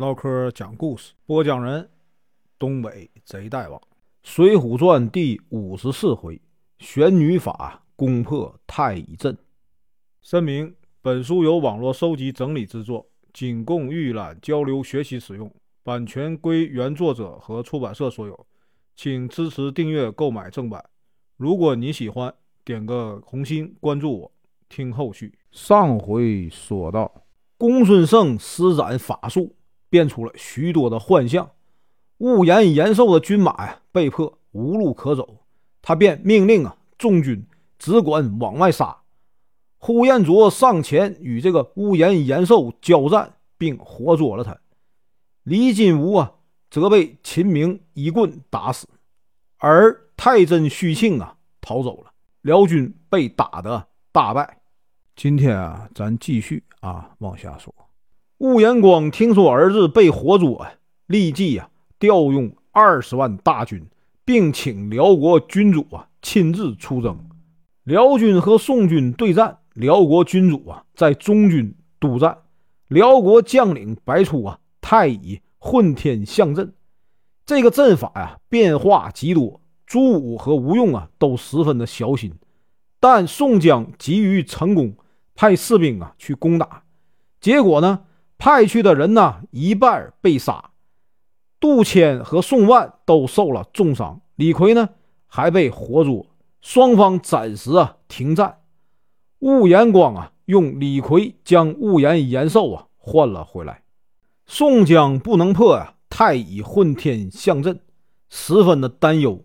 唠嗑讲故事，播讲人：东北贼大王，《水浒传》第五十四回：玄女法攻破太乙阵。声明：本书由网络收集整理制作，仅供预览、交流、学习使用，版权归原作者和出版社所有，请支持订阅、购买正版。如果你喜欢，点个红心，关注我，听后续。上回说到，公孙胜施展法术。变出了许多的幻象，雾延延寿的军马呀，被迫无路可走，他便命令啊众军只管往外杀。呼延灼上前与这个雾延延寿交战，并活捉了他。李金吾啊，则被秦明一棍打死，而太真虚庆啊逃走了，辽军被打得大败。今天啊，咱继续啊往下说。雾延光听说儿子被活捉，立即呀调用二十万大军，并请辽国君主啊亲自出征。辽军和宋军对战，辽国君主啊在中军督战。辽国将领白出啊太乙混天象阵，这个阵法呀变化极多，朱武和吴用啊都十分的小心。但宋江急于成功，派士兵啊去攻打，结果呢？派去的人呢，一半被杀，杜迁和宋万都受了重伤，李逵呢还被活捉，双方暂时啊停战。雾延光啊用李逵将雾延延寿啊换了回来。宋江不能破呀太乙混天象阵，十分的担忧。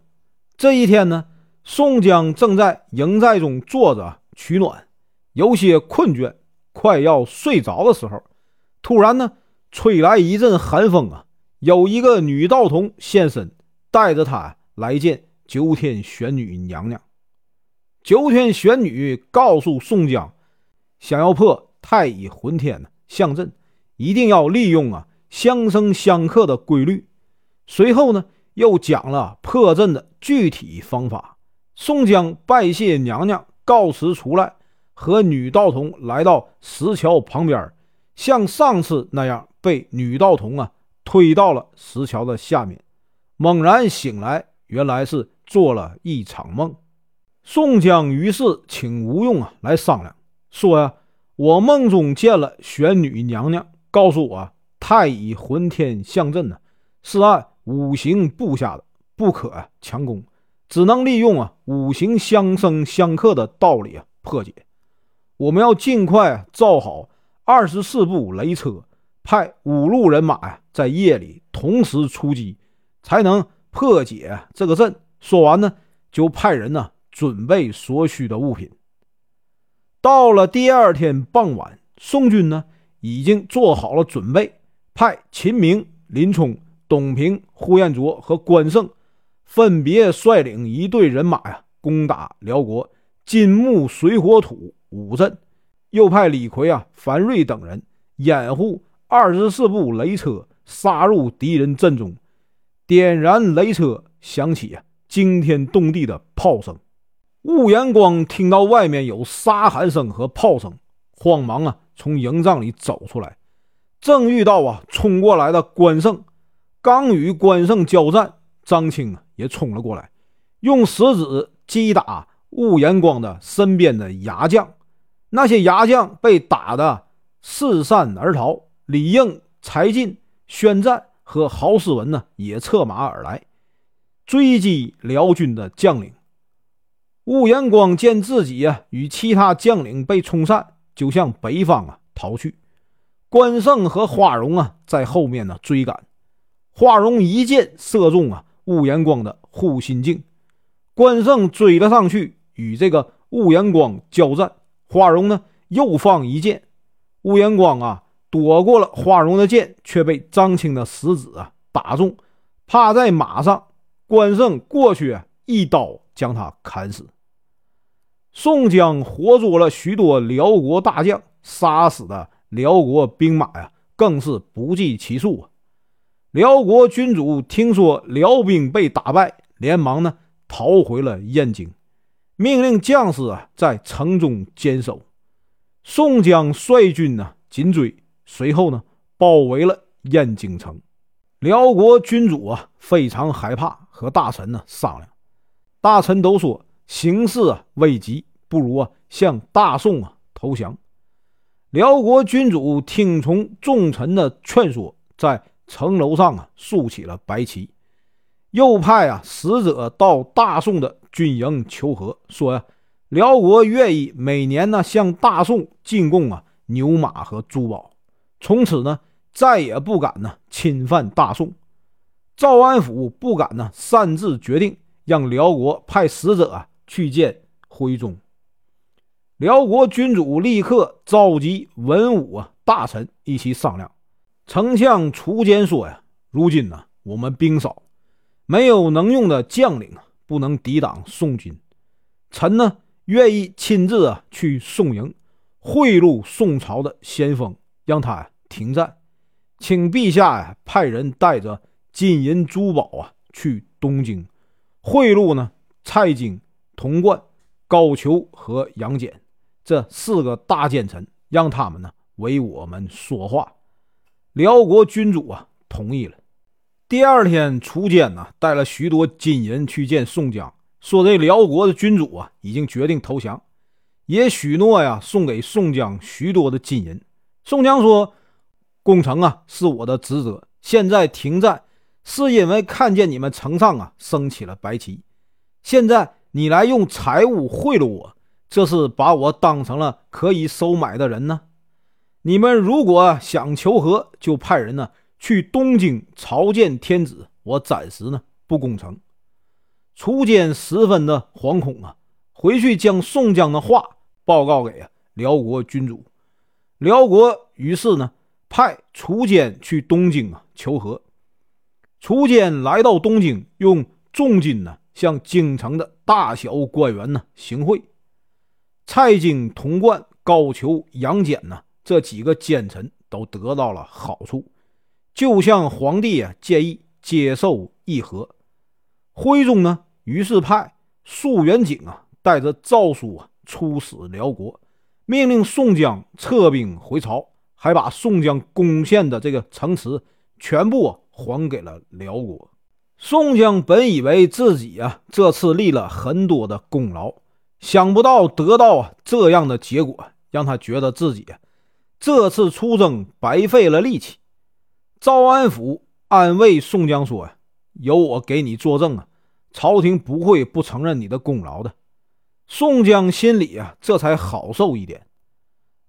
这一天呢，宋江正在营寨中坐着取暖，有些困倦，快要睡着的时候。突然呢，吹来一阵寒风啊！有一个女道童现身，带着他来见九天玄女娘娘。九天玄女告诉宋江，想要破太乙混天象阵，一定要利用啊相生相克的规律。随后呢，又讲了破阵的具体方法。宋江拜谢娘娘，告辞出来，和女道童来到石桥旁边。像上次那样被女道童啊推到了石桥的下面，猛然醒来，原来是做了一场梦。宋江于是请吴用啊来商量，说呀，我梦中见了玄女娘娘，告诉我太乙混天象阵呢是按五行布下的，不可强攻，只能利用啊五行相生相克的道理啊破解。我们要尽快造好。二十四部雷车，派五路人马呀，在夜里同时出击，才能破解这个阵。说完呢，就派人呢准备所需的物品。到了第二天傍晚，宋军呢已经做好了准备，派秦明、林冲、董平、呼延灼和关胜分别率领一队人马呀，攻打辽国金木水火土五阵。又派李逵啊、樊瑞等人掩护二十四部雷车杀入敌人阵中，点燃雷车，响起啊惊天动地的炮声。雾延光听到外面有杀喊声和炮声，慌忙啊从营帐里走出来，正遇到啊冲过来的关胜。刚与关胜交战，张青啊也冲了过来，用石子击打雾延光的身边的牙将。那些牙将被打得四散而逃，李应、柴进、宣战和郝思文呢也策马而来，追击辽军的将领。雾延光见自己啊与其他将领被冲散，就向北方啊逃去。关胜和花荣啊在后面呢追赶，花荣一箭射中啊雾延光的护心镜，关胜追了上去，与这个雾延光交战。花荣呢，又放一箭，乌延光啊，躲过了花荣的箭，却被张青的石子啊打中，趴在马上。关胜过去，一刀将他砍死。宋江活捉了许多辽国大将，杀死的辽国兵马呀，更是不计其数啊。辽国君主听说辽兵被打败，连忙呢逃回了燕京。命令将士啊，在城中坚守。宋江率军呢紧追，随后呢包围了燕京城。辽国君主啊非常害怕，和大臣呢商量，大臣都说形势啊危急，不如啊向大宋啊投降。辽国君主听从众臣的劝说，在城楼上啊竖起了白旗，又派啊使者到大宋的军营求和，说呀，辽国愿意每年呢向大宋进贡啊牛马和珠宝，从此呢再也不敢呢侵犯大宋。赵安府不敢呢擅自决定，让辽国派使者去见徽宗。辽国君主立刻召集文武啊大臣一起商量。丞相褚坚说：“呀，如今呢，我们兵少，没有能用的将领啊，不能抵挡宋军。臣呢，愿意亲自啊去宋营，贿赂宋朝的先锋，让他停战。请陛下呀，派人带着金银珠宝啊去东京，贿赂呢蔡京、童贯、高俅和杨戬。”这四个大奸臣，让他们呢为我们说话。辽国君主啊同意了。第二天，楚坚呢带了许多金银去见宋江，说这辽国的君主啊已经决定投降，也许诺呀送给宋江许多的金银。宋江说：“攻城啊是我的职责，现在停战是因为看见你们城上啊升起了白旗，现在你来用财物贿赂我。”这是把我当成了可以收买的人呢？你们如果想求和，就派人呢去东京朝见天子。我暂时呢不攻城。褚坚十分的惶恐啊，回去将宋江的话报告给啊辽国君主。辽国于是呢派褚坚去东京啊求和。褚坚来到东京，用重金呢向京城的大小官员呢行贿。蔡京、童贯、高俅、杨戬呢，这几个奸臣都得到了好处，就向皇帝啊建议接受议和。徽宗呢，于是派苏元景啊带着诏书啊出使辽国，命令宋江撤兵回朝，还把宋江攻陷的这个城池全部还给了辽国。宋江本以为自己啊这次立了很多的功劳。想不到得到这样的结果，让他觉得自己这次出征白费了力气。赵安甫安慰宋江说：“呀，有我给你作证啊，朝廷不会不承认你的功劳的。”宋江心里啊，这才好受一点。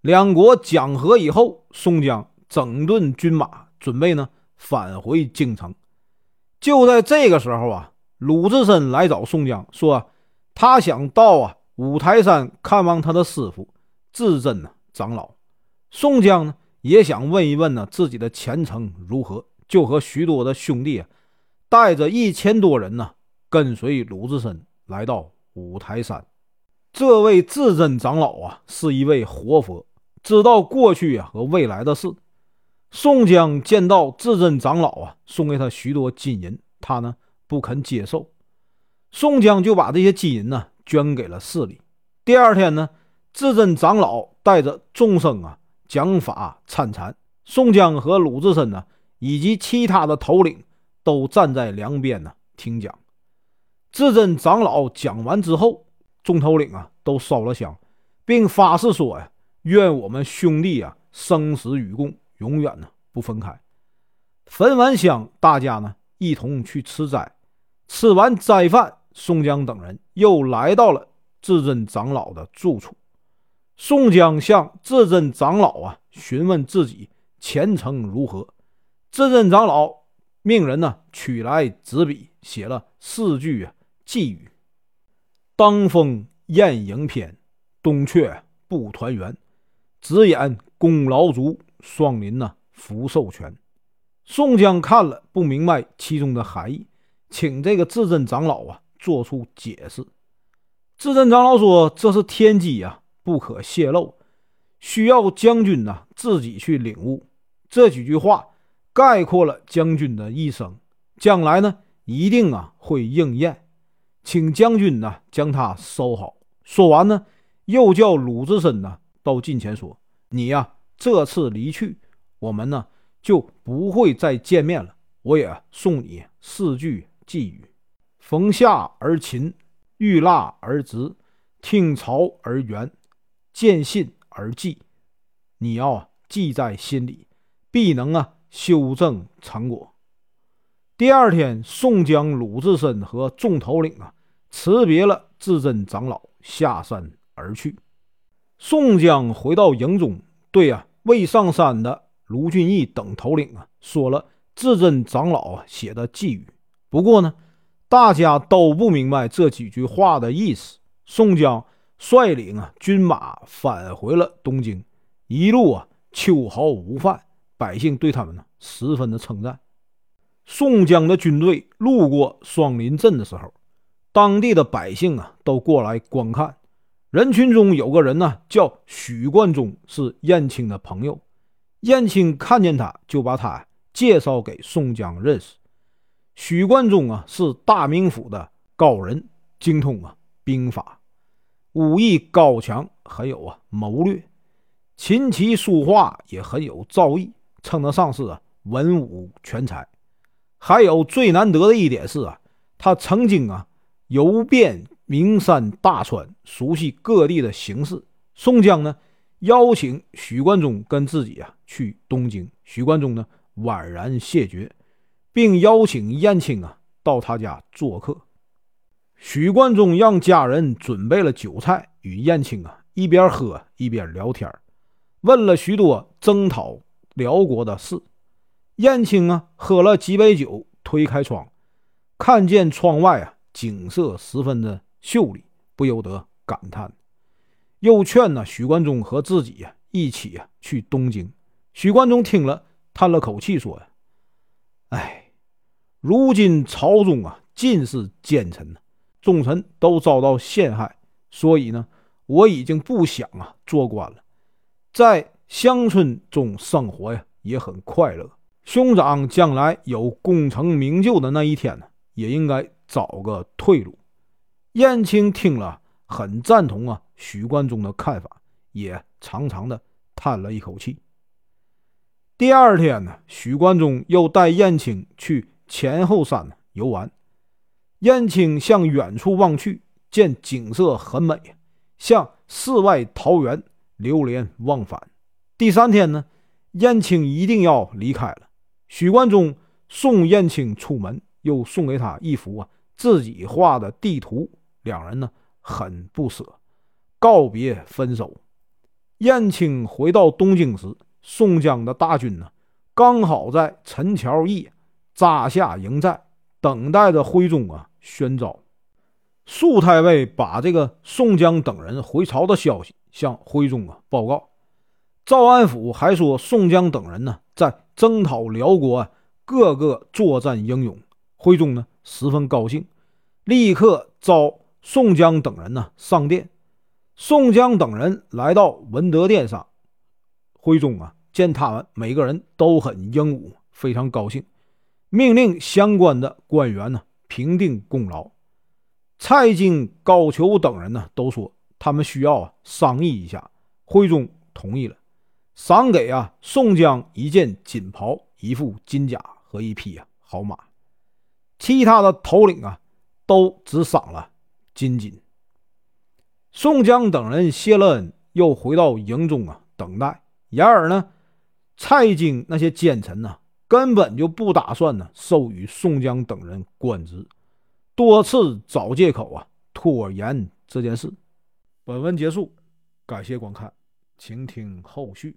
两国讲和以后，宋江整顿军马，准备呢返回京城。就在这个时候啊，鲁智深来找宋江说：“他想到啊。”五台山看望他的师傅智真呢长老，宋江呢也想问一问呢自己的前程如何，就和许多的兄弟啊带着一千多人呢跟随鲁智深来到五台山。这位智真长老啊是一位活佛，知道过去啊和未来的事。宋江见到智真长老啊，送给他许多金银，他呢不肯接受，宋江就把这些金银呢。捐给了寺里。第二天呢，智真长老带着众生啊讲法参禅，宋江和鲁智深呢以及其他的头领都站在两边呢听讲。智真长老讲完之后，众头领啊都烧了香，并发誓说呀：“愿我们兄弟啊生死与共，永远呢不分开。”焚完香，大家呢一同去吃斋。吃完斋饭。宋江等人又来到了智真长老的住处。宋江向智真长老啊询问自己前程如何。智真长老命人呢取来纸笔，写了四句啊寄语：“当风雁影偏，冬却不团圆。只言功劳足，双林呢福寿全。”宋江看了不明白其中的含义，请这个智真长老啊。做出解释，智真长老说：“这是天机啊，不可泄露，需要将军呢自己去领悟。”这几句话概括了将军的一生，将来呢一定啊会应验，请将军呢将它收好。说完呢，又叫鲁智深呢到近前说：“你呀这次离去，我们呢就不会再见面了。我也送你四句寄语：逢夏而勤，遇腊而直，听朝而圆，见信而记。你要记在心里，必能啊修正成果。第二天，宋江、鲁智深和众头领啊辞别了至真长老，下山而去。宋江回到营中，对啊未上山的卢俊义等头领啊说了至真长老写的寄语。不过呢，大家都不明白这几句话的意思。宋江率领啊军马返回了东京，一路啊秋毫无犯，百姓对他们呢十分的称赞。宋江的军队路过双林镇的时候，当地的百姓啊都过来观看。人群中有个人呢，叫许冠中，是燕青的朋友。燕青看见他，就把他介绍给宋江认识。许冠中啊，是大名府的高人，精通啊兵法，武艺高强，很有啊谋略，琴棋书画也很有造诣，称得上是啊文武全才。还有最难得的一点是啊，他曾经啊游遍名山大川，熟悉各地的形势。宋江呢邀请许冠中跟自己啊去东京，许冠中呢婉然谢绝，并邀请燕青啊到他家做客。许冠中让家人准备了酒菜，与燕青啊一边喝一边聊天，问了许多征讨辽国的事。燕青啊，喝了几杯酒，推开窗，看见窗外啊景色十分的秀丽，不由得感叹。又劝呢许冠中和自己呀一起呀去东京。许冠中听了，叹了口气说：“呀，哎，如今朝中啊尽是奸臣呐，众臣都遭到陷害，所以呢，我已经不想啊做官了，在乡村中生活呀也很快乐。”兄长将来有功成名就的那一天呢，也应该找个退路。燕青听了，很赞同啊许冠中的看法，也长长的叹了一口气。第二天呢，许冠中又带燕青去前后山游玩。燕青向远处望去，见景色很美，像世外桃源，流连忘返。第三天呢，燕青一定要离开了。许冠中送燕青出门，又送给他一幅啊自己画的地图。两人呢很不舍，告别分手。燕青回到东京时，宋江的大军呢刚好在陈桥驿扎下营寨，等待着徽宗啊宣召。苏太尉把这个宋江等人回朝的消息向徽宗啊报告。赵安甫还说，宋江等人呢在。征讨辽国，各个作战英勇。徽宗呢十分高兴，立刻召宋江等人呢上殿。宋江等人来到文德殿上，徽宗啊见他们每个人都很英武，非常高兴，命令相关的官员呢评定功劳。蔡京、高俅等人呢都说他们需要啊商议一下。徽宗同意了。赏给啊宋江一件锦袍、一副金甲和一匹啊好马，其他的头领啊都只赏了金锦。宋江等人谢了恩，又回到营中啊等待。然而呢，蔡京那些奸臣呢根本就不打算呢授予宋江等人官职，多次找借口啊拖延这件事。本文结束，感谢观看，请听后续。